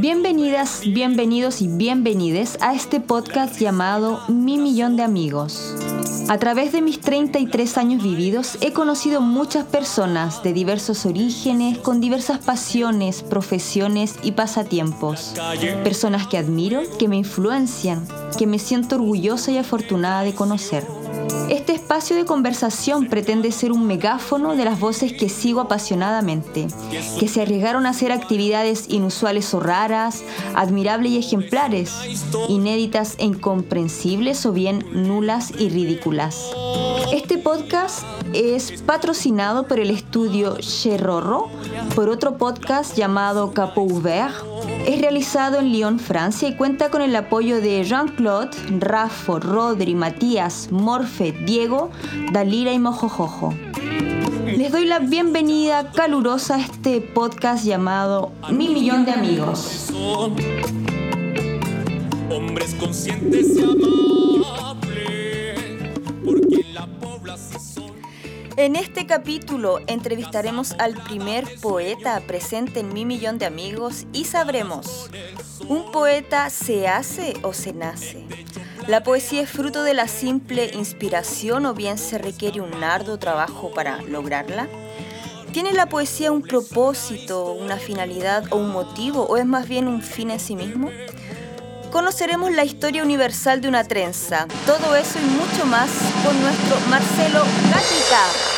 Bienvenidas, bienvenidos y bienvenides a este podcast llamado Mi Millón de Amigos. A través de mis 33 años vividos he conocido muchas personas de diversos orígenes, con diversas pasiones, profesiones y pasatiempos. Personas que admiro, que me influencian, que me siento orgullosa y afortunada de conocer. Este espacio de conversación pretende ser un megáfono de las voces que sigo apasionadamente, que se arriesgaron a hacer actividades inusuales o raras, admirables y ejemplares, inéditas e incomprensibles o bien nulas y ridículas. Este podcast es patrocinado por el estudio Cherrorro, por otro podcast llamado Capot Ouvert, es realizado en Lyon, Francia y cuenta con el apoyo de Jean-Claude, Rafa, Rodri, Matías, Morfe, Diego, Dalira y Mojojojo. Les doy la bienvenida calurosa a este podcast llamado Mi Millón de Amigos. Hombres conscientes y porque la población en este capítulo entrevistaremos al primer poeta presente en Mi Millón de Amigos y sabremos, ¿un poeta se hace o se nace? ¿La poesía es fruto de la simple inspiración o bien se requiere un arduo trabajo para lograrla? ¿Tiene la poesía un propósito, una finalidad o un motivo o es más bien un fin en sí mismo? conoceremos la historia universal de una trenza. Todo eso y mucho más con nuestro Marcelo Gatica.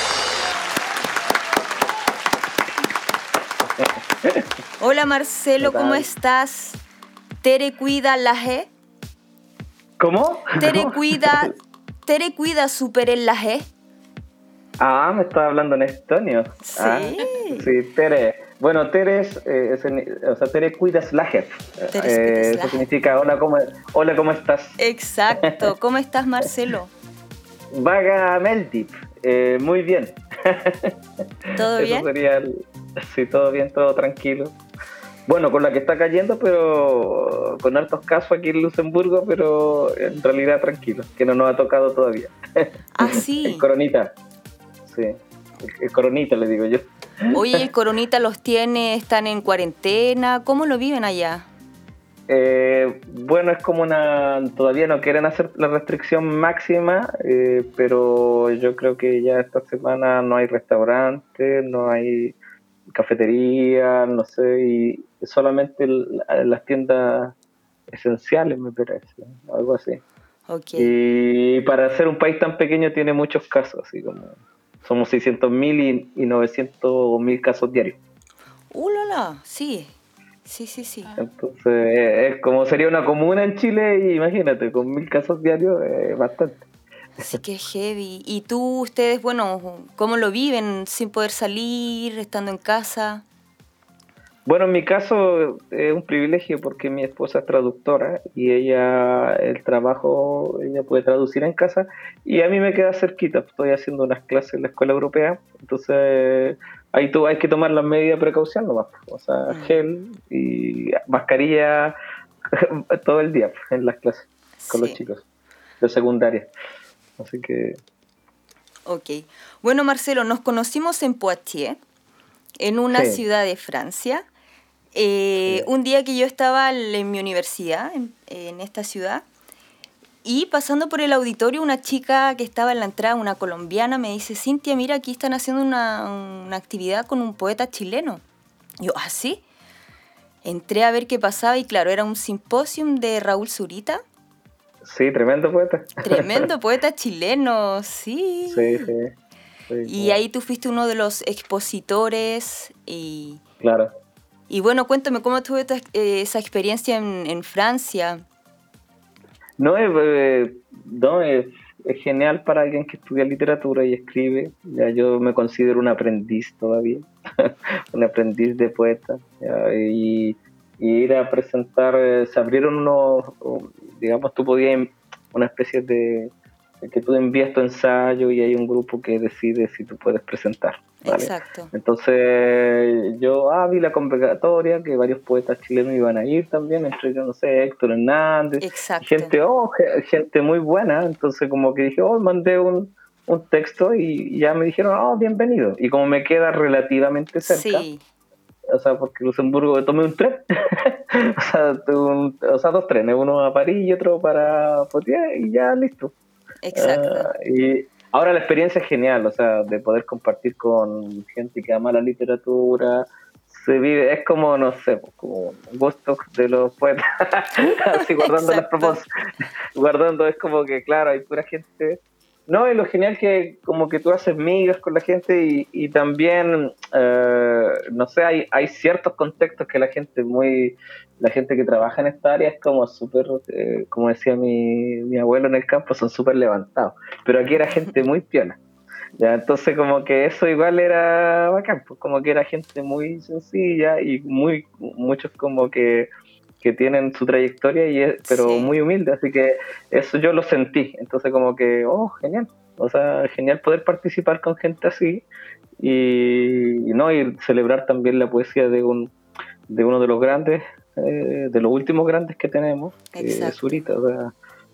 Hola Marcelo, ¿cómo estás? Tere cuida la G. ¿Cómo? Tere cuida, Tere cuida super en la G. Ah, me estaba hablando en estonio. Sí. Ah, sí, Tere. Bueno, Tere es, eh, o sea, Tere cuidas la jefe. Eh, eso significa hola ¿cómo, hola, ¿cómo estás? Exacto. ¿Cómo estás, Marcelo? Vaga Meldip. Eh, muy bien. ¿Todo bien? Sería sí, todo bien, todo tranquilo. Bueno, con la que está cayendo, pero con altos casos aquí en Luxemburgo, pero en realidad tranquilo, que no nos ha tocado todavía. Ah, sí. el coronita. Sí, el, coronita le digo yo. Oye, el coronita los tiene, están en cuarentena, ¿cómo lo viven allá? Eh, bueno, es como una. Todavía no quieren hacer la restricción máxima, eh, pero yo creo que ya esta semana no hay restaurante, no hay cafetería, no sé, y solamente las tiendas esenciales, me parece, algo así. Okay. Y para ser un país tan pequeño tiene muchos casos, así como somos 600.000 y, y 900.000 casos diarios. ¡Uh, la, la! Sí, sí, sí, sí. Entonces, es como sería una comuna en Chile y imagínate, con mil casos diarios, es bastante. Sí que es heavy. ¿Y tú, ustedes, bueno, cómo lo viven sin poder salir, estando en casa? Bueno, en mi caso es un privilegio porque mi esposa es traductora y ella, el trabajo, ella puede traducir en casa y a mí me queda cerquita. Estoy haciendo unas clases en la escuela europea, entonces ahí tú hay que tomar las medidas de precaución nomás. O sea, mm. gel y mascarilla todo el día en las clases con los chicos de secundaria. Así que... Ok. Bueno, Marcelo, nos conocimos en Poitiers, en una ciudad de Francia. Eh, un día que yo estaba en mi universidad, en, esta ciudad, y pasando por el auditorio, una chica que estaba en la entrada, una colombiana, me dice, Cintia, mira, aquí están haciendo una, actividad con un poeta chileno. yo, ¿ah, sí? Entré a ver qué pasaba y claro, era un simposium de Raúl Zurita. Sí, tremendo poeta. Tremendo poeta chileno, sí. Sí, sí. y ahí tú fuiste uno de los expositores y... Claro. Y bueno, cuéntame, ¿cómo tuve eh, esa experiencia en, Francia? No, eh, no es, genial para alguien que estudia literatura y escribe. Ya yo me considero un aprendiz todavía, un aprendiz de poeta. y, ir a presentar, eh, se abrieron unos, digamos, tú podías una especie de que tú envías tu ensayo y hay un grupo que decide si tú puedes presentar. Exacto. Entonces yo ah, vi la convocatoria, que varios poetas chilenos iban a ir también, entre ellos, no sé, Héctor Hernández, Exacto. gente, oh, gente muy buena, entonces como que dije, oh, mandé un, un texto y ya me dijeron, oh, bienvenido. Y como me queda relativamente cerca, o sea, porque Luxemburgo tomé un tren, o, sea, o sea, dos trenes, uno a París y otro para Poitiers y ya listo. Exacto. Ah, y ahora la experiencia es genial, o sea, de poder compartir con gente que ama la literatura, se vive, es como, no sé, como gusto de los poetas, así guardando las propuestas, guardando, es como que, claro, hay pura gente no, y lo genial que como que tú haces migas con la gente y, y también, eh, no sé, hay, hay ciertos contextos que la gente muy, la gente que trabaja en esta área es como súper, eh, como decía mi, mi abuelo en el campo, son súper levantados. Pero aquí era gente muy piola. Ya, entonces como que eso igual era bacán, pues, como que era gente muy sencilla y muy, muchos como que que tienen su trayectoria, y es, pero muy humilde, así que eso yo lo sentí. Entonces como que, oh, genial. O sea, genial poder participar con gente así y, no y celebrar también la poesía de un de uno de los grandes, eh, de los últimos grandes que tenemos, que es Zurita.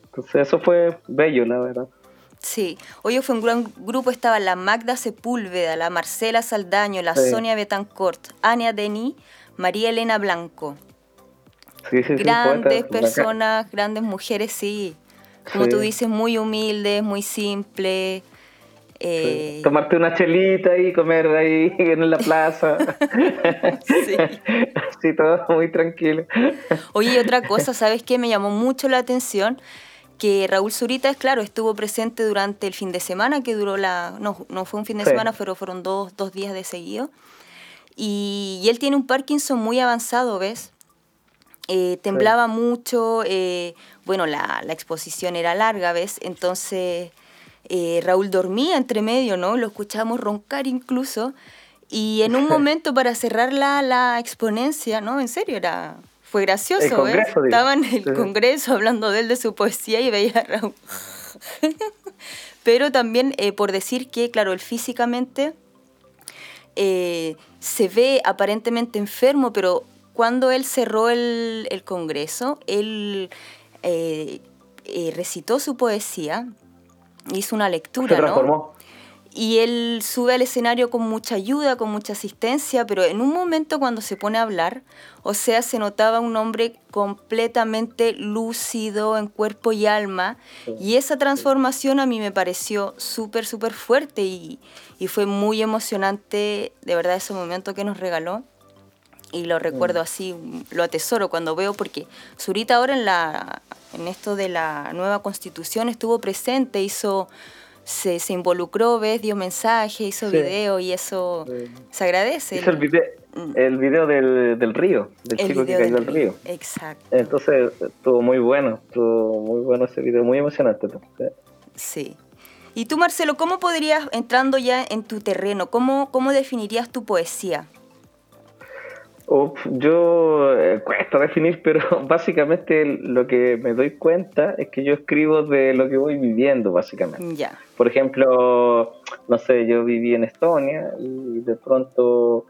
entonces eso fue bello, la verdad. Sí, hoy fue un gran grupo, estaba la Magda Sepúlveda, la Marcela Saldaño, la Sonia Betancourt, Ania Denis, María Elena Blanco grandes personas, grandes mujeres, sí. Como tú dices, muy humildes, muy simples. Eh... Tomarte una chelita y comer ahí en la plaza. sí. sí, todo muy tranquilo. Oye, otra cosa, ¿sabes qué? Me llamó mucho la atención que Raúl Zurita, es claro, estuvo presente durante el fin de semana, que duró la... No, no fue un fin de semana, pero fueron dos, dos días de seguido. Y, y, él tiene un Parkinson muy avanzado, ¿ves? Eh, temblaba mucho, eh, bueno, la, exposición era larga, ¿ves? Entonces eh, Raúl dormía entre medio, ¿no? Lo escuchábamos roncar incluso. Y en un momento para cerrar la, la exponencia, ¿no? En serio, era, fue gracioso, ¿ves? Estaba en el Congreso hablando de él, de su poesía y veía a Raúl. Pero también por decir que, claro, él físicamente se ve aparentemente enfermo, pero cuando él cerró el, Congreso, él eh, eh, recitó su poesía, hizo una lectura, ¿no? Y él sube al escenario con mucha ayuda, con mucha asistencia, pero en un momento cuando se pone a hablar, o sea, se notaba un hombre completamente lúcido en cuerpo y alma, y esa transformación a mí me pareció súper, súper fuerte y, y fue muy emocionante, de verdad, ese momento que nos regaló y lo recuerdo mm. así, lo atesoro cuando veo, porque Zurita ahora en, la, en esto de la nueva constitución estuvo presente, hizo, se, se involucró, ves, dio mensaje, hizo video y eso se agradece. Hizo el video, mm. el video del, del río, del chico que cayó del río. Exacto. Entonces estuvo muy bueno, estuvo muy bueno ese video, muy emocionante. Sí. Y tú, Marcelo, ¿cómo podrías, entrando ya en tu terreno, cómo, cómo definirías tu poesía? Yo eh, cuesta definir, pero básicamente lo que me doy cuenta es que yo escribo de lo que voy viviendo, básicamente. Por ejemplo, no sé, yo viví en Estonia y de pronto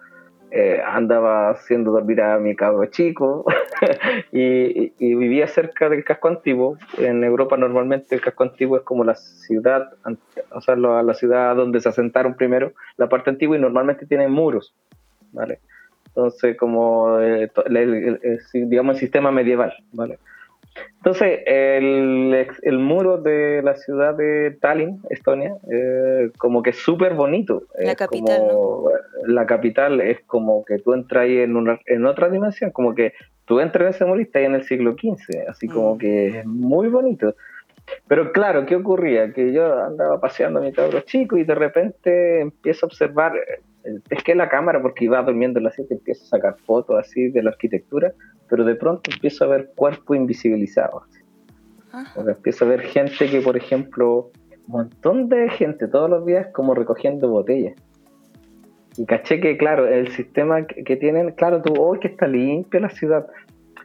eh, andaba haciendo dormir a mi cabro chico y, vivía cerca del casco antiguo. En Europa normalmente el casco antiguo es como la ciudad, o sea, la ciudad donde se asentaron primero, la parte antigua y normalmente tiene muros, ¿vale? Entonces, como eh, digamos el sistema medieval, ¿vale? Entonces, el, el, muro de la ciudad de Tallinn, Estonia, eh, como que es súper bonito. La capital, ¿no? La capital es como que tú entras ahí en, una, en otra dimensión, como que tú entras en ese muro y estás ahí en el siglo XV, así como mm. que es muy bonito. Pero claro, ¿qué ocurría? Que yo andaba paseando a mi cabro chico y de repente empiezo a observar es que la cámara, porque iba durmiendo en la siete, empiezo a sacar fotos así de la arquitectura, pero de pronto empiezo a ver cuerpos invisibilizados. empiezo a ver gente que, por ejemplo, un montón de gente todos los días como recogiendo botellas. Y caché que, claro, el sistema que, tienen, claro, tú, hoy que está limpia la ciudad.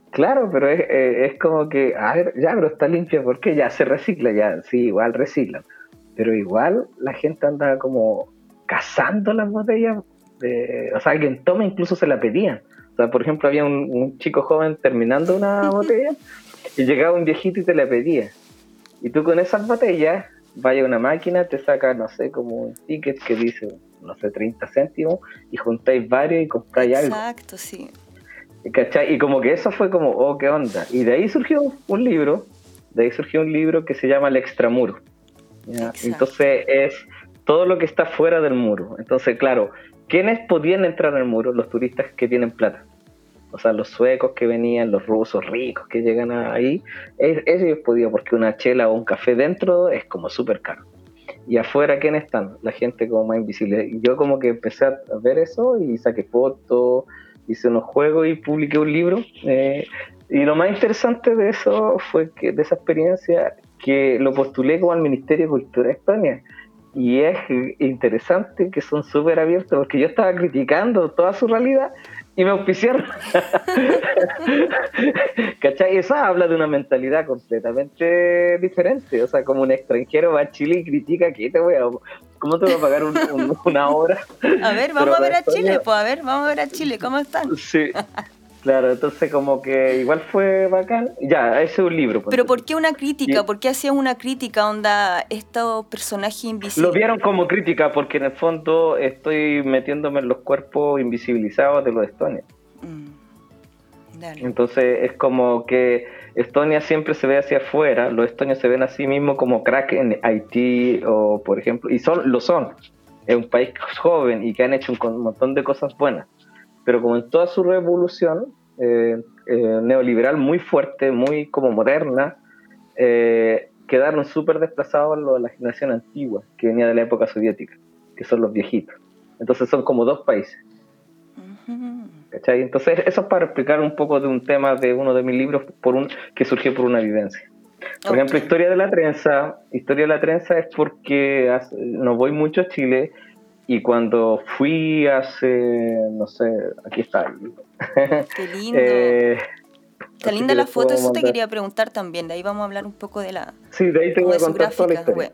Claro, pero es, eh, es, como que, a ver, ya, pero está limpia, porque ya se recicla, ya, sí, igual reciclan. Pero igual la gente anda como cazando las botellas. o sea, alguien toma, incluso se la pedían. O sea, por ejemplo, había un, chico joven terminando una botella y llegaba un viejito y te la pedía. Y tú con esas botellas, vaya a una máquina, te saca, no sé, como un ticket que dice no sé, 30 céntimos y juntáis varios y compráis algo. Exacto, sí. ¿Cachai? Y como que eso fue como, oh, qué onda. Y de ahí surgió un libro, de ahí surgió un libro que se llama El Extramuro. Entonces es todo lo que está fuera del muro. Entonces, claro, ¿quiénes podían entrar al muro? Los turistas que tienen plata. O sea, los suecos que venían, los rusos ricos que llegan ahí, ellos podían, porque una chela o un café dentro es como súper caro. Y afuera, ¿quiénes están? La gente como más invisible. Yo como que empecé a ver eso y saqué fotos, hice unos juegos y publiqué un libro. Eh, y lo más interesante de eso fue que de esa experiencia que lo postulé como al Ministerio de Cultura de España. Y es interesante que son súper abiertos porque yo estaba criticando toda su realidad y me auspiciaron. ¿Cachai? Eso habla de una mentalidad completamente diferente. O sea, como un extranjero va a Chile y critica que te voy a. ¿Cómo te voy a pagar una hora? A ver, vamos a ver a Chile, pues a ver, vamos a ver a Chile, ¿cómo están? Sí. Claro, entonces como que igual fue bacán. Ya, ese es un libro. Pero ¿por qué una crítica? ¿Por qué hacían una crítica, onda, estos personajes invisibles? Lo vieron como crítica porque en el fondo estoy metiéndome en los cuerpos invisibilizados de los estonios. Mm. Entonces es como que Estonia siempre se ve hacia afuera, los estonios se ven a sí mismos como crack en Haití o por ejemplo, y son, lo son. Es un país joven y que han hecho un montón de cosas buenas pero como en toda su revolución eh, eh, neoliberal muy fuerte, muy como moderna, eh, quedaron súper desplazados los de la generación antigua, que venía de la época soviética, que son los viejitos. Entonces son como dos países. ¿Cachai? Entonces eso es para explicar un poco de un tema de uno de mis libros por un, que surgió por una vivencia. Por ejemplo, Historia de la Trenza. Historia de la Trenza es porque no voy mucho a Chile y cuando fui hace, no sé, aquí está. Qué lindo. eh, Está linda la foto, eso te quería preguntar también. De ahí vamos a hablar un poco de la. Sí, de ahí te voy a contar toda la historia.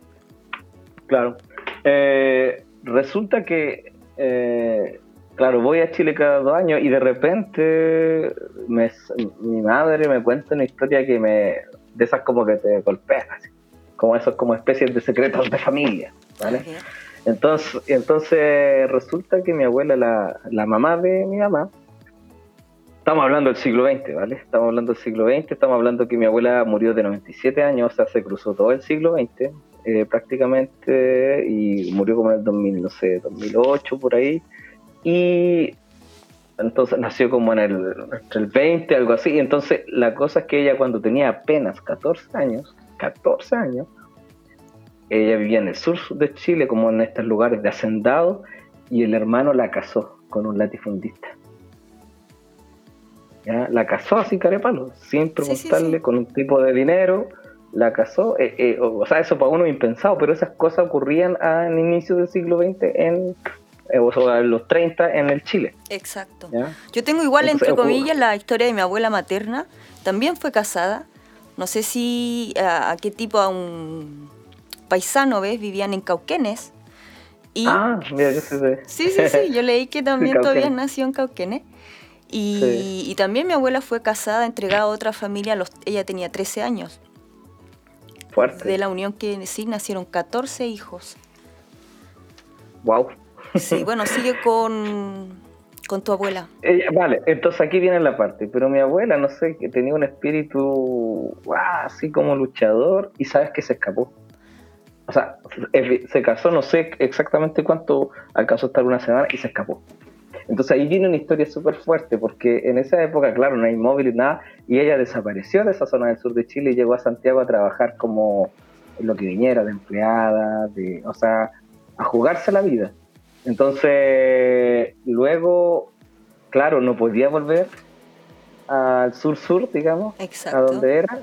Claro. Eh, resulta que, eh, claro, voy a Chile cada dos años y de repente me, mi madre me cuenta una historia que me. de esas como que te golpean, así. Como esos como especies de secretos de familia, ¿vale? Entonces, entonces resulta que mi abuela, la, la mamá de mi mamá, estamos hablando del siglo XX, ¿vale? Estamos hablando del siglo XX, estamos hablando que mi abuela murió de 97 años, o sea, se cruzó todo el siglo XX eh, prácticamente y murió como en el 2000, no sé, 2008 por ahí. Y entonces nació como en el, el 20, algo así. Entonces la cosa es que ella cuando tenía apenas 14 años, 14 años, ella vivía en el sur de Chile, como en estos lugares de hacendado, y el hermano la casó con un latifundista. ¿Ya? La casó así carepalo, sin preguntarle, con un tipo de dinero, la casó. Eh, eh, o sea, eso para uno es impensado, pero esas cosas ocurrían al inicio del siglo XX en, eh, o en los 30 en el Chile. Exacto. Yo tengo igual, entre comillas, la historia de mi abuela materna. También fue casada. No sé si a qué tipo, a un paisano, ¿ves? Vivían en Cauquenes. Y, ah, mira, yo sé. Sí, sí, sí, yo leí que también todavía nació en Cauquenes. Y, y, también mi abuela fue casada, entregada a otra familia, los, ella tenía 13 años. Fuerte. De la unión que sí nacieron 14 hijos. Wow. Sí, bueno, sigue con, con tu abuela. vale, entonces aquí viene la parte, pero mi abuela, no sé, que tenía un espíritu así como luchador y sabes que se escapó o sea, se casó, no sé exactamente cuánto, alcanzó a estar una semana y se escapó. Entonces ahí viene una historia súper fuerte, porque en esa época, claro, no hay móvil nada, y ella desapareció de esa zona del sur de Chile y llegó a Santiago a trabajar como lo que viniera, de empleada, de, o sea, a jugarse la vida. Entonces, luego, claro, no podía volver al sur-sur, digamos, a donde era,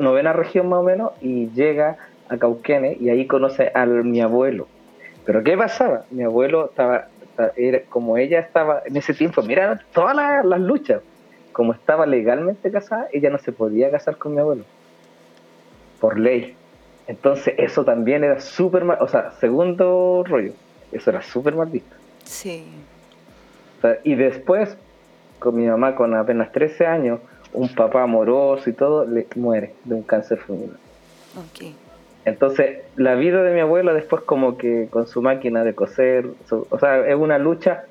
novena región más o menos, y llega a Cauquenes y ahí conoce a mi abuelo. Pero ¿qué pasaba? Mi abuelo estaba, era, como ella estaba en ese tiempo, mira todas las, luchas, como estaba legalmente casada, ella no se podía casar con mi abuelo, por ley. Entonces eso también era súper mal, o sea, segundo rollo, eso era súper mal visto. Sí. y después, con mi mamá con apenas 13 años, un papá amoroso y todo, le muere de un cáncer fulminante. Okay. Entonces, la vida de mi abuela después como que con su máquina de coser, o sea, es una lucha,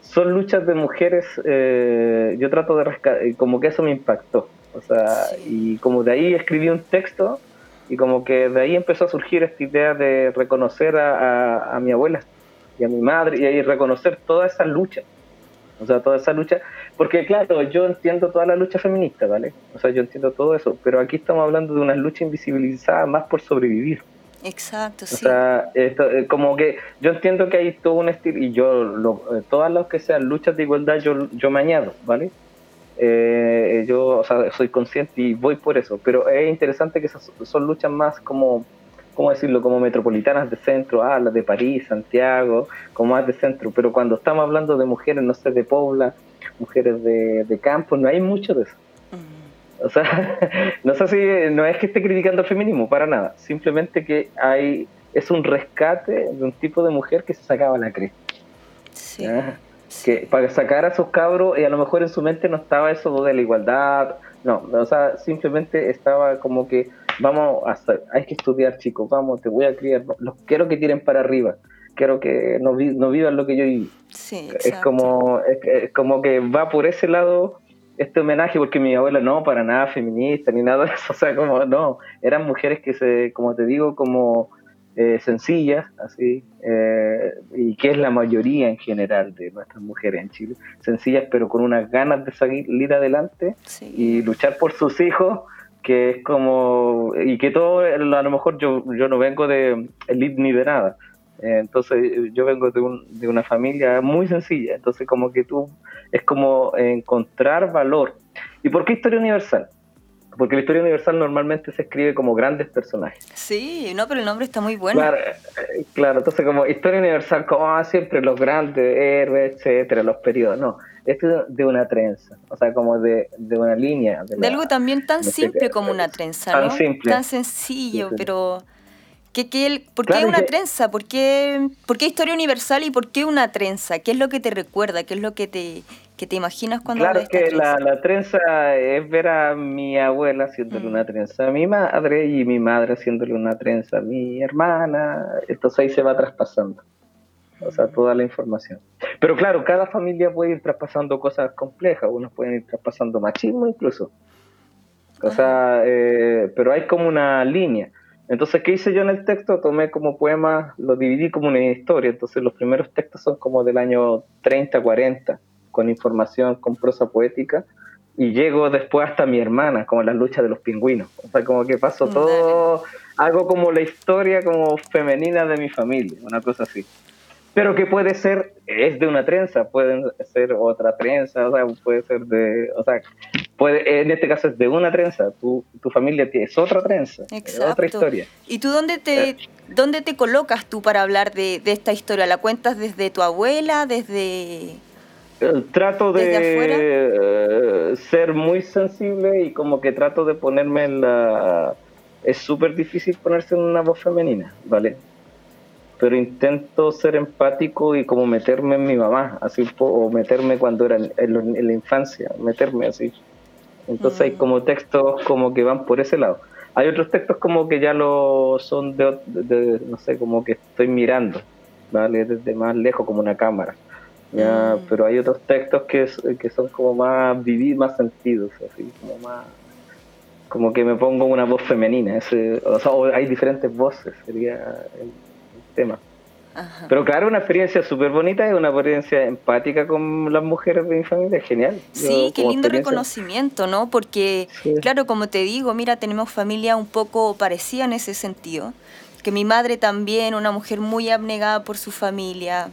son luchas de mujeres, eh, yo trato de rescatar, como que eso me impactó, o sea, y como de ahí escribí un texto y como que de ahí empezó a surgir esta idea de reconocer a, a mi abuela y a mi madre y, y reconocer toda esa lucha o sea, toda esa lucha, porque claro, yo entiendo toda la lucha feminista, ¿vale? O sea, yo entiendo todo eso, pero aquí estamos hablando de una lucha invisibilizada más por sobrevivir. Exacto, sí. O sea, esto, eh, como que yo entiendo que hay todo un estilo, y yo, lo, eh, todas las que sean luchas de igualdad, yo, yo me añado, ¿vale? Eh, yo, o sea, soy consciente y voy por eso, pero es interesante que esas son luchas más como ¿cómo decirlo?, como metropolitanas de centro, ah, las de París, Santiago, como más de centro, pero cuando estamos hablando de mujeres, no sé, de Pobla, mujeres de, de campo, no hay mucho de eso. O sea, no sé si, no es que esté criticando el feminismo, para nada, simplemente que hay, es un rescate de un tipo de mujer que se sacaba la cresta. Sí. Que para sacar a sus cabros, y a lo mejor en su mente no estaba eso de la igualdad, no, o sea, simplemente estaba como que vamos a hay que estudiar chicos, vamos, te voy a criar, los quiero que tiren para arriba, quiero que no, no vivan lo que yo viví. Sí, es como es, como que va por ese lado este homenaje porque mi abuela no para nada feminista ni nada de eso, o sea, como no, eran mujeres que se como te digo como eh, sencillas, así, eh, y que es la mayoría en general de nuestras mujeres en Chile, sencillas pero con unas ganas de salir adelante y luchar por sus hijos que es como, y que todo, a lo mejor yo, yo no vengo de elite ni de nada, entonces yo vengo de, un, de una familia muy sencilla, entonces como que tú, es como encontrar valor. ¿Y por qué historia universal? Porque la historia universal normalmente se escribe como grandes personajes. Sí, no, pero el nombre está muy bueno. Claro, eh, claro entonces como historia universal, como ah, siempre los grandes héroes, etcétera, los periodos, no esto de una trenza, o sea, como de, de una línea. De, algo también tan simple como una trenza, tan ¿no? Simple. Tan sencillo, pero... ¿Qué, qué, ¿Por qué una trenza? ¿Por qué, ¿Por qué historia universal y por qué una trenza? ¿Qué es lo que te recuerda? ¿Qué es lo que te, que te imaginas cuando Claro, que la, la, trenza es ver a mi abuela haciéndole mm. una trenza a mi madre y mi madre haciéndole una trenza a mi hermana. Entonces ahí se va traspasando o sea, toda la información. Pero claro, cada familia puede ir traspasando cosas complejas, unos pueden ir traspasando machismo incluso. O sea, eh, pero hay como una línea. Entonces, ¿qué hice yo en el texto? Tomé como poema, lo dividí como una historia. Entonces, los primeros textos son como del año 30, 40, con información, con prosa poética. Y llego después hasta mi hermana, como la lucha de los pingüinos. O sea, como que paso todo, algo como la historia como femenina de mi familia, una cosa así pero que puede ser, es de una trenza, puede ser otra trenza, o sea, puede ser de, o sea, puede, en este caso es de una trenza, tu, tu familia es otra trenza, es otra historia. ¿Y tú dónde te, eh. dónde te colocas tú para hablar de, de, esta historia? ¿La cuentas desde tu abuela, desde...? Eh, trato de eh, ser muy sensible y como que trato de ponerme en la... Es súper difícil ponerse en una voz femenina, ¿vale? Pero intento ser empático y como meterme en mi mamá, así, o meterme cuando era en, la infancia, meterme así. Entonces hay mm. como textos como que van por ese lado. Hay otros textos como que ya lo son de, no sé, como que estoy mirando, ¿vale? Desde más lejos, como una cámara. ¿ya? Mm. Pero hay otros textos que, que son como más vivir, más sentidos, así, como más como que me pongo una voz femenina, ese, o sea, hay diferentes voces, sería el, tema. Pero claro, una experiencia súper bonita y una experiencia empática con las mujeres de mi familia, genial. Sí, qué lindo reconocimiento, ¿no? Porque, claro, como te digo, mira, tenemos familia un poco parecida en ese sentido. Que mi madre también, una mujer muy abnegada por su familia,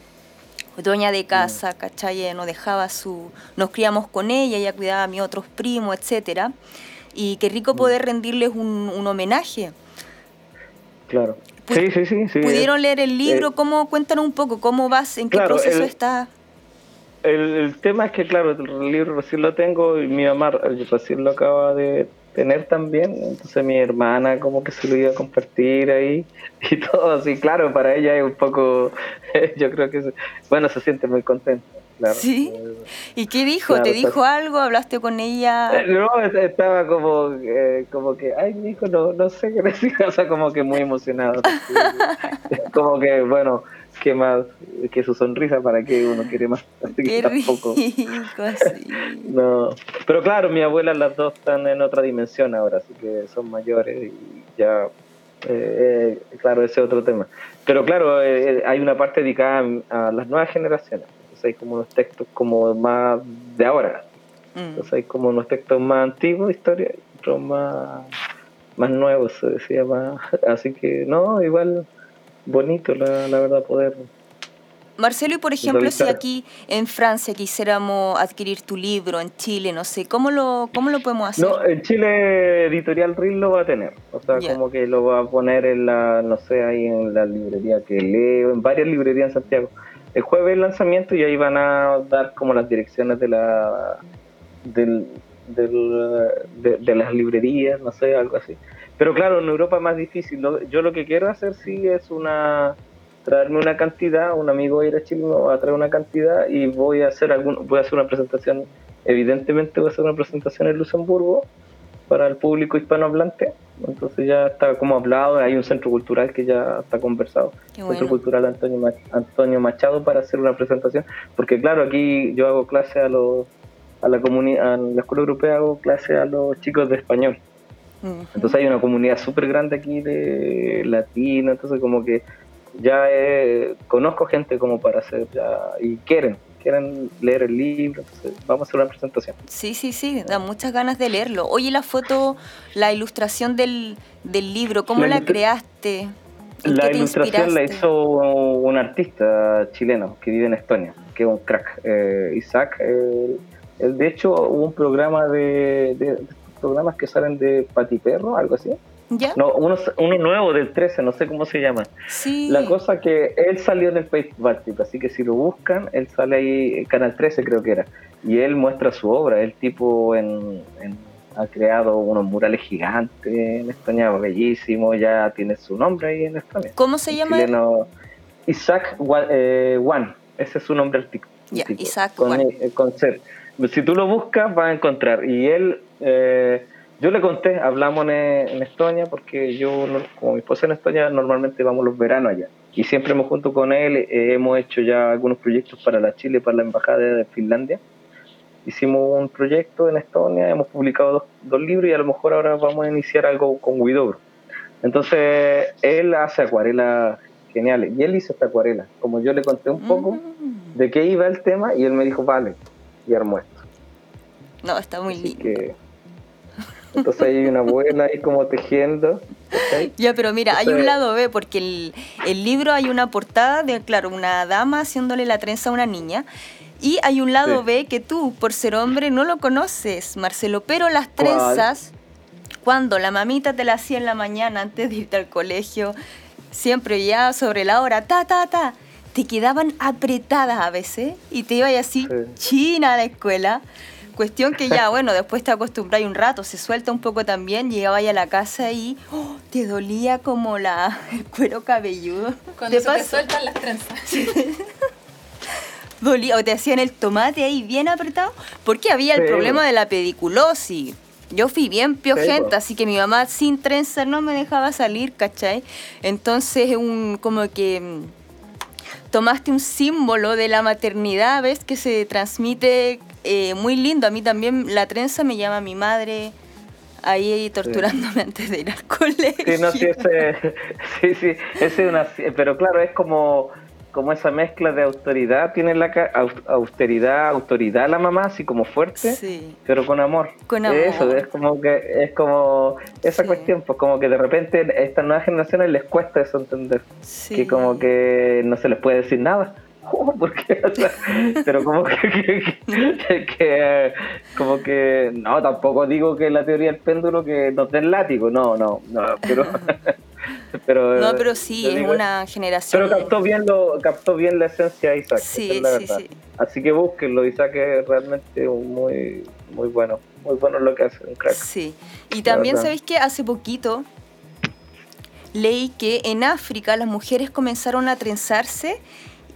dueña de casa, ¿cachai? No dejaba su... Nos criamos con ella, ella cuidaba a mis otros primos, etcétera. Y qué rico mm. poder rendirles un, un homenaje. Claro. Sí, sí, sí, ¿Pudieron leer el libro? Eh, ¿Cómo, cuéntanos un poco, ¿cómo vas? ¿En qué proceso está? El, tema es que, claro, el libro recién lo tengo y mi mamá recién lo acaba de tener también, entonces mi hermana como que se lo iba a compartir ahí y todo así, claro, para ella es un poco, yo creo que, bueno, se siente muy contenta. Claro. ¿Sí? ¿Y qué dijo? ¿Te dijo algo? ¿Hablaste con ella? Eh, no, estaba como, eh, como que, ay, mi hijo, no, no sé qué decir, o sea, como que muy emocionado. como que, bueno, qué más que su sonrisa para que uno quiere más. Así qué tampoco. Rico, así. No, pero claro, mi abuela las dos están en otra dimensión ahora, así que son mayores y ya, eh, claro, ese es otro tema. Pero claro, eh, hay una parte dedicada a las nuevas generaciones, hay como unos textos como más de ahora, mm. entonces hay como unos textos más antiguos de historia y otros más, más nuevos, se decía más, así que no, igual bonito, la, la verdad, poder Marcelo, y por ejemplo, si aquí en Francia quisiéramos adquirir tu libro, en Chile, no sé, ¿cómo lo, cómo lo podemos hacer? No, en Chile Editorial RIL lo va a tener. O sea, como que lo va a poner en la, no sé, ahí en la librería que leo, en varias librerías en Santiago. El jueves el lanzamiento y ahí van a dar como las direcciones de la del, de, las librerías, no sé, algo así. Pero claro, en Europa es más difícil. Yo lo que quiero hacer sí es una traerme una cantidad, un amigo va a ir a Chile va a traer una cantidad y voy a hacer algún, voy a hacer una presentación, evidentemente voy a hacer una presentación en Luxemburgo para el público hispanohablante, entonces ya está como hablado, hay un centro cultural que ya está conversado, Centro Cultural Antonio, Antonio Machado para hacer una presentación, porque claro, aquí yo hago clase a los a la comunidad, a la escuela europea hago clase a los chicos de español. Entonces hay una comunidad súper grande aquí de latino, entonces como que ya conozco gente como para hacer ya, y quieren, quieren leer el libro, vamos a hacer una presentación. Sí, sí, sí, da muchas ganas de leerlo. Oye, la foto, la ilustración del, del libro, ¿cómo la, creaste? La ilustración la hizo un artista chileno que vive en Estonia, que es un crack, eh, Isaac. Eh, de hecho, hubo un programa de, de, de, programas que salen de Patiperro, algo así, no, uno, uno, nuevo del 13, no sé cómo se llama. La cosa que él salió en el País Báltico, así que si lo buscan, él sale ahí, Canal 13 creo que era, y él muestra su obra. El tipo en, ha creado unos murales gigantes en España, bellísimo, ya tiene su nombre ahí en España. ¿Cómo se llama? Isaac eh, Wan, ese es su nombre artístico. Isaac con, eh, Si tú lo buscas, vas a encontrar. Y él... Eh, yo le conté, hablamos en, Estonia, porque yo, como mi esposa en Estonia, normalmente vamos los veranos allá. Y siempre hemos junto con él, eh, hemos hecho ya algunos proyectos para la Chile, para la Embajada de Finlandia. Hicimos un proyecto en Estonia, hemos publicado dos, libros y a lo mejor ahora vamos a iniciar algo con Guidobro. Entonces, él hace acuarelas geniales y él hizo esta acuarela. Como yo le conté un poco mm. de qué iba el tema y él me dijo, vale, y armó esto. No, está muy lindo. Entonces hay una abuela ahí como tejiendo. Ya, pero mira, hay un lado B, porque el, el, libro hay una portada de, claro, una dama haciéndole la trenza a una niña. Y hay un lado B que tú, por ser hombre, no lo conoces, Marcelo, pero las trenzas, cuando la mamita te la hacía en la mañana antes de irte al colegio, siempre ya sobre la hora, ta, ta, ta, te quedaban apretadas a veces y te ibas así china a la escuela. Cuestión que ya, bueno, después te acostumbras un rato, se suelta un poco también, llegaba a la casa y oh, te dolía como la, el cuero cabelludo. Cuando se te sueltan las trenzas. dolía, o te hacían el tomate ahí bien apretado, porque había el problema de la pediculosis. Yo fui bien piojenta, así que mi mamá sin trenza no me dejaba salir, ¿cachai? Entonces, un como que mm, tomaste un símbolo de la maternidad, ¿ves? Que se transmite eh, muy lindo. A mí también la trenza me llama mi madre ahí torturándome antes de ir al colegio. Sí, no, sí, ese, sí, sí, ese es una, pero claro, es como, como esa mezcla de autoridad, tiene la austeridad, autoridad la mamá, así como fuerte, pero con amor. Con amor. Eso, es como que, es como esa cuestión, pues como que de repente a estas nuevas generaciones les cuesta eso entender, que como que no se les puede decir nada. porque pero como que, como que no tampoco digo que la teoría del péndulo que nos den látigo no no no pero pero no pero sí es una generación pero captó bien lo captó bien la esencia de Isaac sí, sí, sí. así que búsquenlo Isaac es realmente muy muy bueno muy bueno lo que hace un crack. Sí. Y también sabéis que hace poquito leí que en África las mujeres comenzaron a trenzarse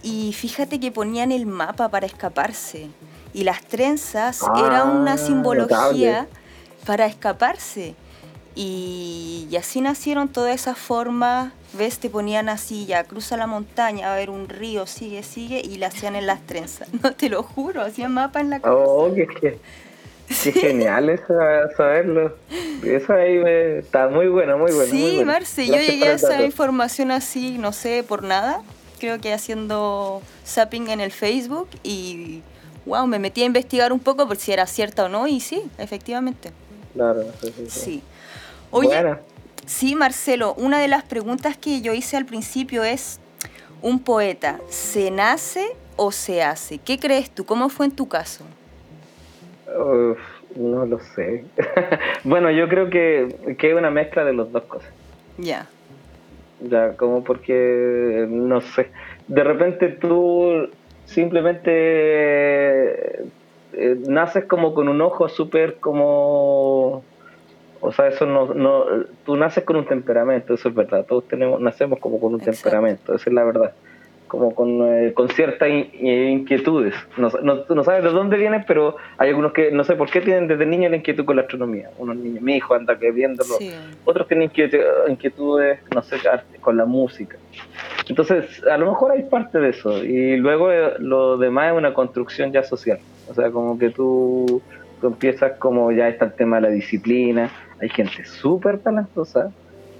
y fíjate que ponían el mapa para escaparse. Y las trenzas eran una ah, simbología para escaparse. Y, así nacieron todas esas formas, ves, te ponían así, ya cruza la montaña, a ver un río, sigue, sigue, y la hacían en las trenzas. No te lo juro, hacían mapa en la cabeza. Oh, qué, genial eso, saberlo. Eso ahí está muy bueno, muy bueno. Sí, muy Marce, yo llegué a esa información así, no sé, por nada. Creo que haciendo zapping en el Facebook y wow, me metí a investigar un poco por si era cierta o no, y sí, efectivamente. Claro, sí. sí. sí. Oye, sí, Marcelo, una de las preguntas que yo hice al principio es, ¿un poeta se nace o se hace? ¿Qué crees tú? ¿Cómo fue en tu caso? no lo sé. bueno, yo creo que, que es una mezcla de las dos cosas. Ya. Ya, como porque, no sé, de repente tú simplemente eh, naces como con un ojo súper como o sea, eso no, no, tú naces con un temperamento, eso es verdad. Todos tenemos, nacemos como con un temperamento, esa es la verdad. Como con, eh, con ciertas inquietudes. No, no, sabes de dónde vienen, pero hay algunos que no sé por qué tienen desde niño la inquietud con la astronomía. Unos niños, mi hijo anda que viéndolo. Otros tienen inquietudes, no sé, con la música. Entonces, a lo mejor hay parte de eso. Y luego eh, lo demás es una construcción ya social. O sea, como que tú, tú empiezas como ya está el tema de la disciplina hay gente súper talentosa,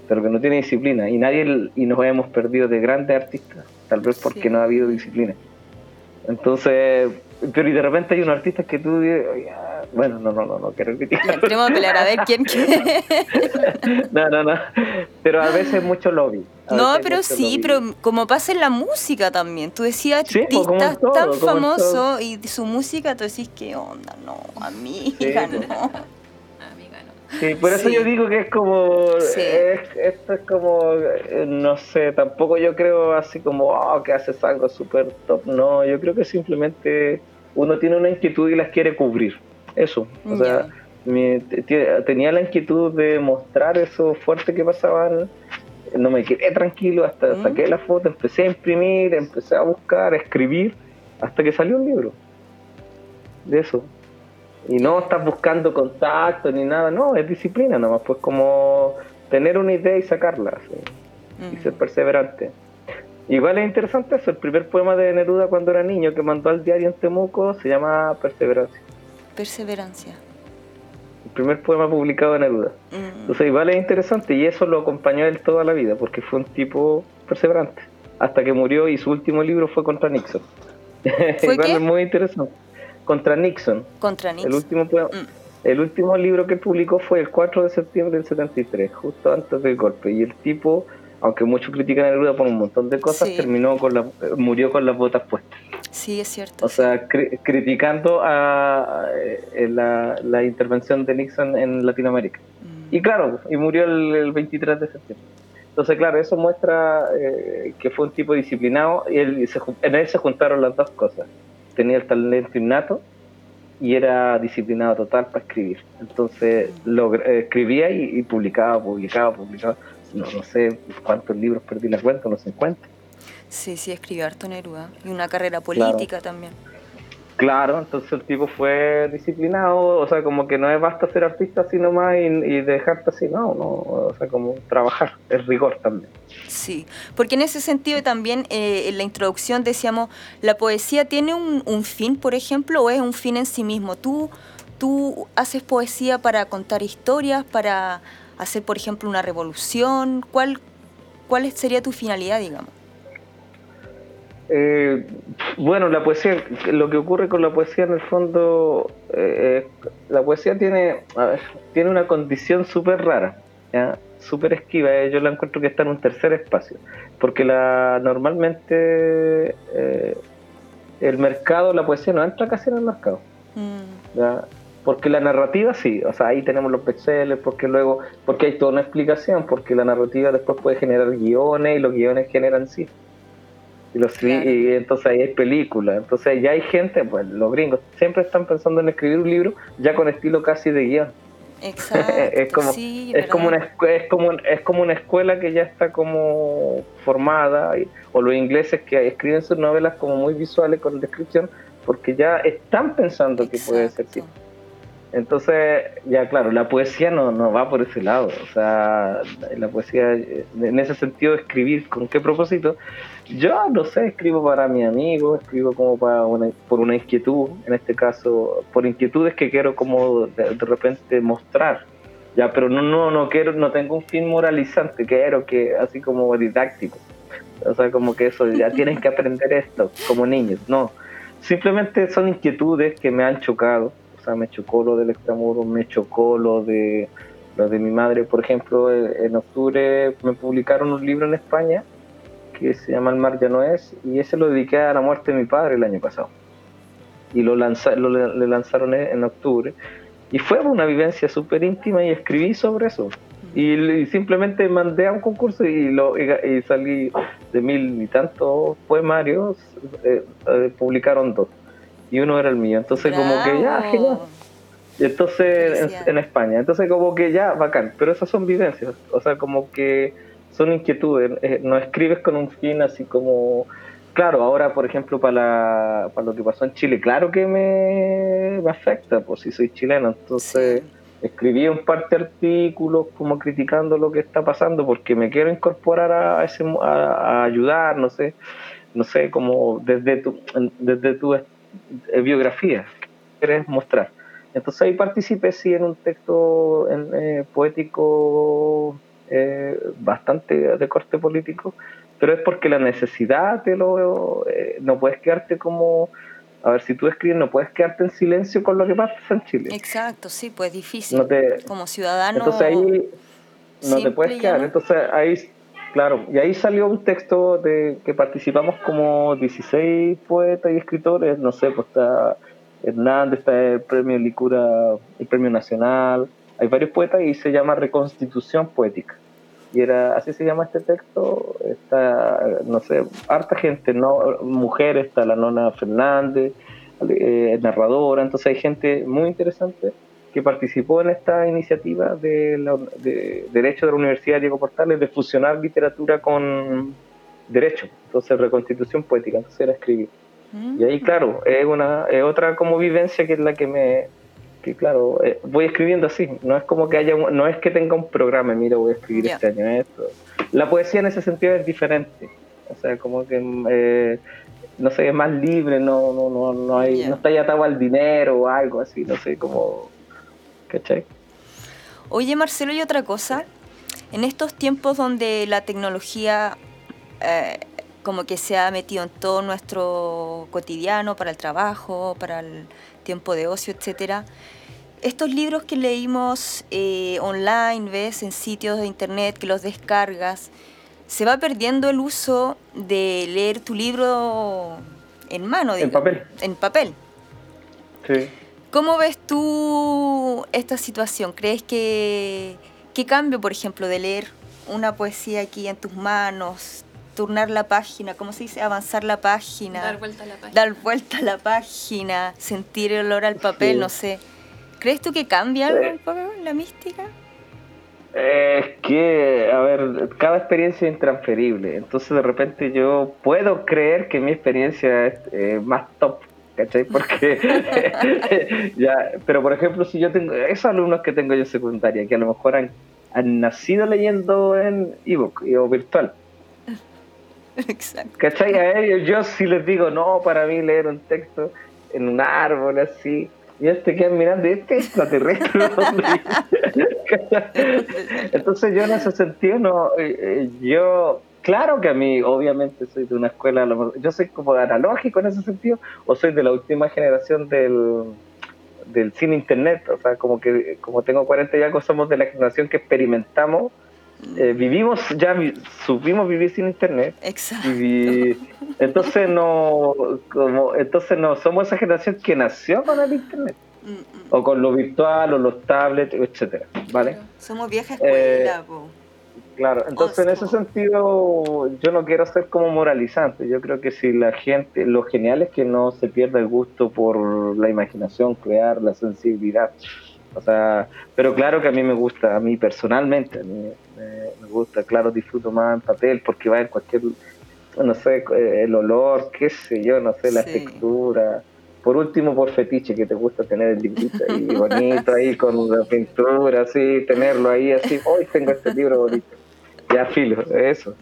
pero que no tiene disciplina. Y nadie y nos hemos perdido de grandes artistas, tal vez porque no ha habido disciplina. Entonces, pero y de repente hay un artista que tú dices, bueno, no, no, no, no quiero criticar. Que pelear a ver quién quiere. no, no, no. Pero a veces mucho lobby. No, pero sí, pero como pasa en la música también. Tú decías, sí, artistas pues, tan famoso y su música, tú decís, ¿qué onda? No, amiga, pues. no. Sí, por eso yo digo que es como. esto es como. Eh, no sé, tampoco yo creo así como, oh, que haces algo súper top. No, yo creo que simplemente uno tiene una inquietud y las quiere cubrir. Eso. O sea, tenía la inquietud de mostrar eso fuerte que pasaba. No me quedé tranquilo hasta saqué la foto, empecé a imprimir, empecé a buscar, a escribir, hasta que salió un libro. De eso. Y no estás buscando contacto ni nada, no, es disciplina nomás, pues como tener una idea y sacarla, y ser perseverante. Igual es interesante eso, el primer poema de Neruda cuando era niño que mandó al diario en Temuco se llama Perseverancia. Perseverancia. El primer poema publicado de Neruda. Entonces igual es interesante y eso lo acompañó él toda la vida porque fue un tipo perseverante. Hasta que murió y su último libro fue contra Nixon. igual es muy interesante contra Nixon. Contra Nixon. El último, mm. el último libro que publicó fue el 4 de septiembre del 73, justo antes del golpe. Y el tipo, aunque muchos critican a Neruda por un montón de cosas, terminó con la, murió con las botas puestas. Sí, es cierto. O sea, criticando a, eh, la, intervención de Nixon en Latinoamérica. Mm. Y claro, y murió el, 23 de septiembre. Entonces, claro, eso muestra eh, que fue un tipo disciplinado y él, en él se juntaron las dos cosas tenía el talento innato y era disciplinado total para escribir. Entonces lo, eh, escribía y, publicaba, publicaba, publicaba. No, no sé cuántos libros perdí la cuenta, no se cuenta. Sí, sí, escribió harto Neruda. Y una carrera política también. Claro, entonces el tipo fue disciplinado, o sea, como que no es basta ser artista así nomás y, y dejarte así, no, no, o sea, como trabajar, es rigor también. Sí, porque en ese sentido también eh, en la introducción decíamos, la poesía tiene un, un, fin, por ejemplo, o es un fin en sí mismo. Tú, tú haces poesía para contar historias, para hacer, por ejemplo, una revolución, ¿cuál, cuál sería tu finalidad, digamos? Eh, bueno, la poesía, lo que ocurre con la poesía en el fondo, eh, la poesía tiene, tiene una condición súper rara, súper esquiva. Eh, yo la encuentro que está en un tercer espacio, porque la normalmente el mercado, la poesía no entra casi en el mercado. Mm. Porque la narrativa sí, o sea, ahí tenemos los bestsellers, porque luego, porque hay toda una explicación, porque la narrativa después puede generar guiones y los guiones generan sí. Y, los, y entonces ahí hay películas. Entonces ya hay gente, pues los gringos siempre están pensando en escribir un libro ya con estilo casi de guion. Exacto. es como, es, como una, es, como, es como una escuela que ya está como formada, o los ingleses que escriben sus novelas como muy visuales con descripción, porque ya están pensando que puede ser cine. Entonces, ya claro, la poesía no, no va por ese lado. O sea, la poesía, en ese sentido, escribir con qué propósito. Yo no sé, escribo para mi amigo, escribo como para por una inquietud, en este caso, por inquietudes que quiero como de, repente mostrar. Ya, pero no, no, no quiero, no tengo un fin moralizante, quiero que así como didáctico. O sea, como que eso, ya tienen que aprender esto como niños. No, simplemente son inquietudes que me han chocado me chocó lo del extramuro, me chocó lo de lo de mi madre, por ejemplo, en octubre me publicaron un libro en España que se llama El mar ya no es y ese lo dediqué a la muerte de mi padre el año pasado y lo, lo le lanzaron en octubre y fue una vivencia súper íntima y escribí sobre eso y, simplemente mandé a un concurso y, lo, y, salí de mil y tantos poemarios, eh, eh, publicaron dos y uno era el mío. Entonces, como que ya, genial. Y entonces, en, España. Entonces, como que ya, bacán. Pero esas son vivencias. O sea, como que son inquietudes. Eh, no escribes con un fin así como. Claro, ahora, por ejemplo, para, para lo que pasó en Chile, claro que me, me afecta, pues si soy chileno. Entonces, escribí un par de artículos como criticando lo que está pasando porque me quiero incorporar a, ese, a, ayudar, no sé, no sé, como desde tu, desde tu eh, biografía que quieres mostrar. Entonces ahí participé sí en un texto eh, poético eh, bastante de corte político, pero es porque la necesidad te lo no puedes quedarte como a ver si tú escribes no puedes quedarte en silencio con lo que pasa en Chile. Exacto, sí, pues difícil. como ciudadano. Entonces ahí no te puedes quedar. Entonces ahí Claro, y ahí salió un texto de que participamos como 16 poetas y escritores, no sé, pues está Hernández, está el premio Licura, el premio nacional, hay varios poetas y se llama Reconstitución Poética. Y era, así se llama este texto, está, no sé, harta gente, ¿no? Mujeres, está la nona Fernández, eh, narradora, entonces hay gente muy interesante que participó en esta iniciativa de, Derecho de la Universidad Diego Portales de fusionar literatura con Derecho, entonces reconstitución poética, entonces era escribir. Y ahí, claro, es una otra como vivencia que es la que me, que claro, eh, voy escribiendo así, no es como que haya, no es que tenga un programa, mira, voy a escribir este año esto. La poesía en ese sentido es diferente, o sea, como que, eh, no sé, es más libre, no, no, no, no, hay, no está ya atado al dinero o algo así, no sé, como Oye, Marcelo, y otra cosa. En estos tiempos donde la tecnología eh, como que se ha metido en todo nuestro cotidiano, para el trabajo, para el tiempo de ocio, etcétera, estos libros que leímos eh, online, ves, en sitios de internet, que los descargas, se va perdiendo el uso de leer tu libro en mano. En papel. En papel. Sí. ¿Cómo ves tú esta situación? ¿Crees que qué cambio, por ejemplo, de leer una poesía aquí en tus manos, turnar la página, ¿cómo se dice? Avanzar la página. Dar vuelta a la página. Dar vuelta a la página, sentir el olor al papel, no sé. ¿Crees tú que cambia algo un poco la mística? Es que, a ver, cada experiencia es intransferible. Entonces, de repente, yo puedo creer que mi experiencia es eh, más top ¿cachai? Porque ya, pero por ejemplo, si yo tengo esos alumnos que tengo yo secundaria, que a lo mejor han, han nacido leyendo en ebook o virtual. Exacto. ¿Cachai? A ellos yo si les digo, no, para mí leer un texto en un árbol así, y ellos te quedan mirando, este extraterrestre. Entonces yo en ese sentido no, eh, eh, yo Claro que a mí, obviamente, soy de una escuela, yo soy como analógico en ese sentido, o soy de la última generación del, del cine internet, o sea, como que como tengo 40 y algo, somos de la generación que experimentamos, eh, vivimos, ya supimos vivir sin internet. Exacto. entonces no, como, entonces no, somos esa generación que nació con el internet. Mm, mm. O con lo virtual, o los tablets, etcétera, ¿vale? Somos vieja escuela, eh, Claro, entonces en ese sentido yo no quiero ser como moralizante, yo creo que si la gente, lo genial es que no se pierda el gusto por la imaginación, crear la sensibilidad. O sea, pero claro que a mí me gusta, a mí personalmente, a mí me, gusta, claro, disfruto más en papel porque va en cualquier, no sé, el olor, qué sé yo, no sé, la textura. Por último, por fetiche, que te gusta tener el librito ahí bonito, ahí con la pintura, así, tenerlo ahí, así, hoy tengo este libro bonito. Ya filo, eso.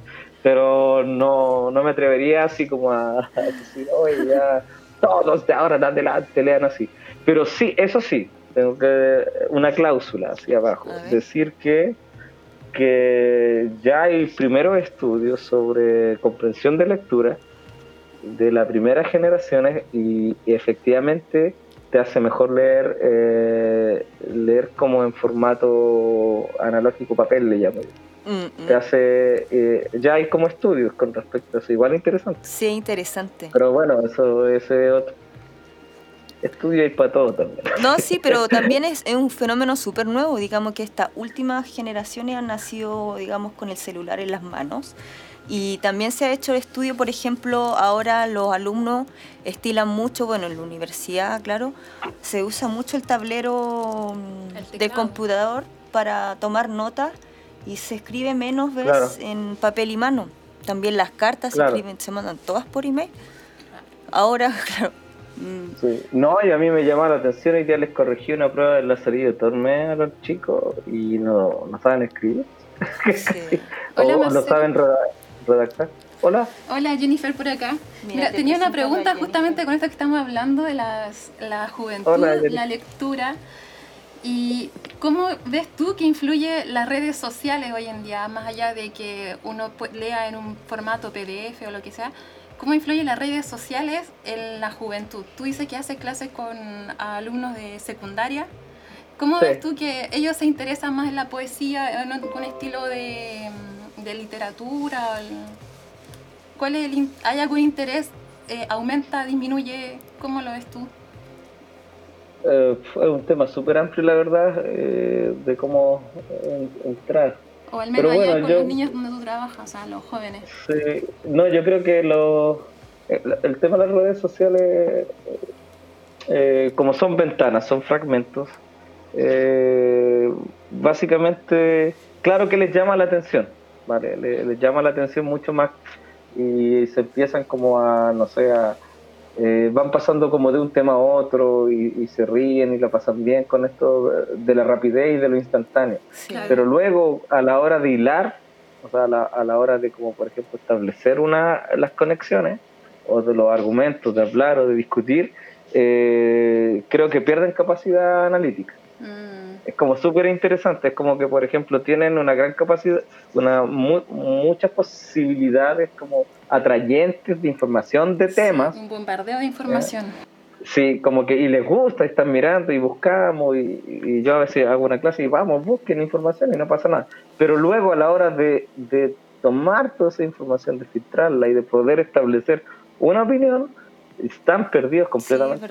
Pero no, no me atrevería así como a, decir, hoy ya todos de ahora en adelante lean así. Pero sí, eso sí, tengo que una cláusula así abajo, decir que que ya hay primeros estudios sobre comprensión de lectura de las primeras generaciones y, efectivamente te hace mejor leer eh, leer como en formato analógico papel le llamo yo. te hace eh, ya hay como estudios con respecto a eso igual interesante. Sí interesante. Pero bueno eso ese otro estudio y para todo también. No, sí, pero también es, un fenómeno súper nuevo. Digamos que estas últimas generaciones han nacido, digamos, con el celular en las manos. Y también se ha hecho el estudio, por ejemplo, ahora los alumnos estilan mucho, bueno, en la universidad, claro, se usa mucho el tablero mm, del computador para tomar notas y se escribe menos veces en papel y mano. También las cartas se, escriben, se mandan todas por email. Ahora, claro, Sí. No, y a mí me llamaba la atención y ya les corregí una prueba en la salida de Torme a los chicos y no, no saben escribir. o no saben redactar. Hola. Hola, Jennifer por acá. Mira, tenía una pregunta justamente con esto que estamos hablando de las, la juventud, la lectura. ¿Y cómo ves tú que influye las redes sociales hoy en día, más allá de que uno lea en un formato PDF o lo que sea? ¿Cómo influyen las redes sociales en la juventud? Tú dices que haces clases con alumnos de secundaria. ¿Cómo ves tú que ellos se interesan más en la poesía, en un estilo de, literatura? ¿Cuál es ¿Hay algún interés? Eh, ¿Aumenta, disminuye? ¿Cómo lo ves tú? Eh, es un tema súper amplio, la verdad, eh, de cómo entrar. O al menos allá con los niños donde tú trabajas, o sea, los jóvenes. Sí, no, yo creo que el, tema de las redes sociales, eh, como son ventanas, son fragmentos, eh, básicamente, claro que les llama la atención, ¿vale? Les, llama la atención mucho más y se empiezan como a, no sé, a eh, van pasando como de un tema a otro y, se ríen y la pasan bien con esto de la rapidez y de lo instantáneo. Pero luego a la hora de hilar, o sea, a la, hora de como por ejemplo establecer una, las conexiones o de los argumentos, de hablar o de discutir, eh, creo que pierden capacidad analítica. Mm es como súper interesante, es como que por ejemplo tienen una gran capacidad, una muchas posibilidades como atrayentes de información de temas. Un bombardeo de información. Sí, como que y les gusta, están mirando y buscamos y, yo a veces hago una clase y vamos, busquen información y no pasa nada. Pero luego a la hora de, de tomar toda esa información, de filtrarla y de poder establecer una opinión, están perdidos completamente.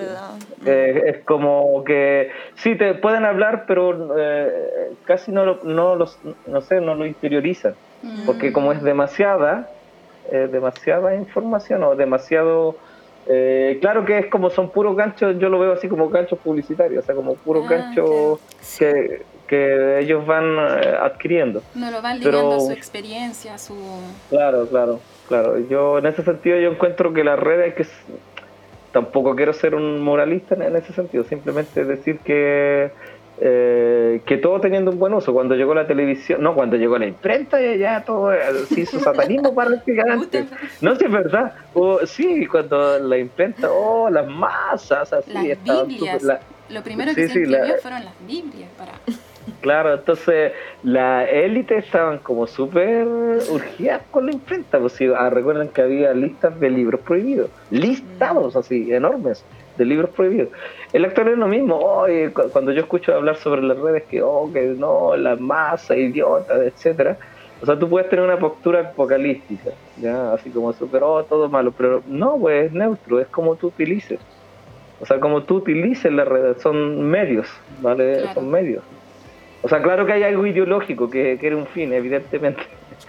Eh, es como que sí te pueden hablar, pero eh, casi no lo, no los, no sé, no lo interiorizan, porque como es demasiada, eh, demasiada información o demasiado claro que es como son puros ganchos, yo lo veo así como ganchos publicitarios, o sea, como puros ah, ganchos que, que ellos van adquiriendo. No lo van ligando a su experiencia, su... Claro, claro, claro. Yo en ese sentido yo encuentro que las redes que tampoco quiero ser un moralista en ese sentido, simplemente decir que eh, que todo teniendo un buen uso. Cuando llegó la televisión, no, cuando llegó la imprenta, ya, ya todo se hizo satanismo para antes. No, si es verdad. O, sí, cuando la imprenta, oh, las masas, así. Las Biblias. Lo primero que se escribió fueron las Biblias para Claro, entonces la élite estaban como súper urgidas con la imprenta. Pues si ah, recuerdan que había listas de libros prohibidos, listados así, enormes de libros prohibidos. El actual es lo mismo. cuando yo escucho hablar sobre las redes que, oh, que no, la masa, idiota, etcétera. O sea, tú puedes tener una postura apocalíptica, ¿ya? así como súper, oh, todo malo, pero no, pues es neutro, es como tú utilices. O sea, como tú utilices las redes, son medios, ¿vale? Son medios. O sea, claro que hay algo ideológico que quiere un fin, evidentemente.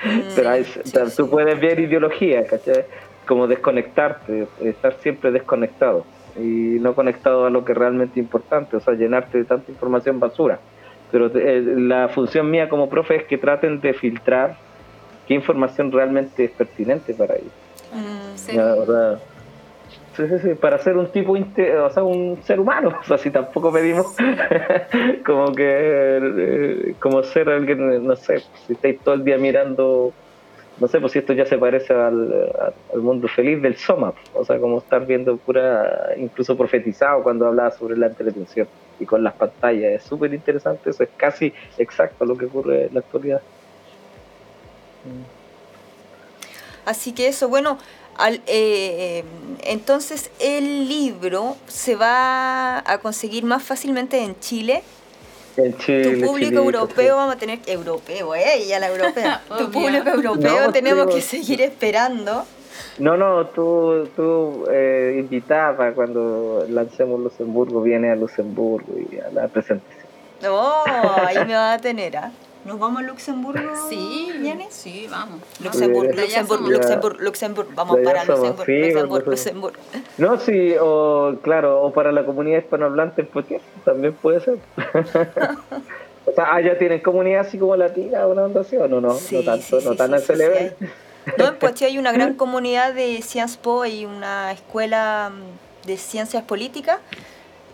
Mm, Pero tú puedes ver ideología, ¿cachai? Como desconectarte, estar siempre desconectado. y no conectado a lo que es realmente importante, o sea, llenarte de tanta información basura. Pero eh, la función mía como profe es que traten de filtrar qué información realmente es pertinente para ellos. Mm, sí. Para ser un tipo, o sea, un ser humano, o sea, si tampoco pedimos como que, eh, como ser alguien, no sé, si estáis todo el día mirando no sé, pues si esto ya se parece al, mundo feliz del Soma, o sea, como estar viendo pura, incluso profetizado cuando hablaba sobre la entretención y con las pantallas, es súper interesante, eso es casi exacto lo que ocurre en la actualidad. Así que eso, bueno, al, eh, entonces el libro se va a conseguir más fácilmente en Chile tu público europeo vamos a tener europeo, eh, ya la europea. tu público europeo tenemos que seguir esperando. No, no, tú, tú eh, invitada cuando lancemos Luxemburgo, viene a Luxemburgo y a la presentación. Oh, ahí me va a tener, ¿ah? ¿Nos vamos a Luxemburgo? Sí, ¿viene? Sí, vamos. Luxemburgo, Luxemburgo, Luxemburgo, Luxemburgo, vamos para Luxemburgo, Luxemburgo, Luxemburgo. No, sí, o claro, o para la comunidad hispanohablante en Poitiers, también puede ser. o sea, allá tienen comunidad así como latina, una onda así, o no, no, no tanto, no tan sí, No, en Poitiers hay una gran comunidad de Sciences Po y una escuela mm, de ciencias políticas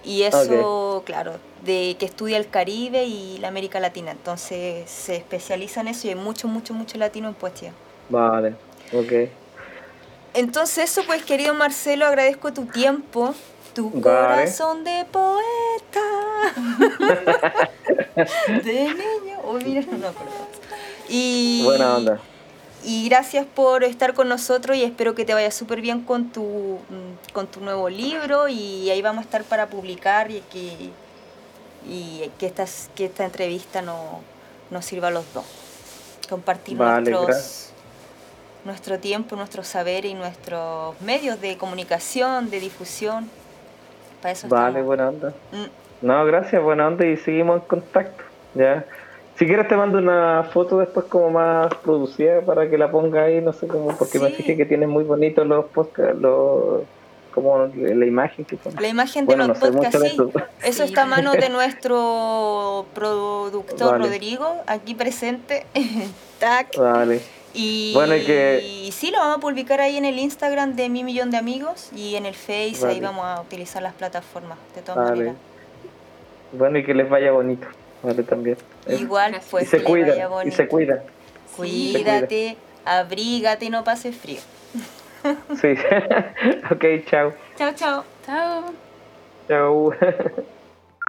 y eso, claro, de que estudia el Caribe y la América Latina. Entonces se especializa en eso y hay mucho, mucho, mucho latino en Poesía. Vale, ok. Entonces eso, pues querido Marcelo, agradezco tu tiempo, tu corazón de poeta. de niño. Oh, mira, no, Y, Buena onda. Y gracias por estar con nosotros y espero que te vaya súper bien con tu, mm, con tu nuevo libro y ahí vamos a estar para publicar y que y que, estas, que esta entrevista no, nos sirva a los dos. Compartir nuestros, nuestro tiempo, nuestro saber y nuestros medios de comunicación, de difusión. Para eso vale, buena onda. Mm. No, gracias, buena onda y seguimos en contacto. ¿ya? Si quieres te mando una foto después como más producida para que la ponga ahí, no sé cómo, porque me fijé que tienes muy bonitos los podcasts, los como la imagen que La imagen de los podcasts, sí. Eso. está a mano de nuestro productor Rodrigo, aquí presente. Tac. Vale. Y, bueno, y, que... sí, lo vamos a publicar ahí en el Instagram de Mi Millón de Amigos y en el Face, ahí vamos a utilizar las plataformas, de todas maneras. Bueno, y que les vaya bonito, vale, también. Igual, pues, y se cuida, y se cuida. Cuídate, abrígate y no pases frío. Sí. ok, chao. Chao, chao. Chao. Chao.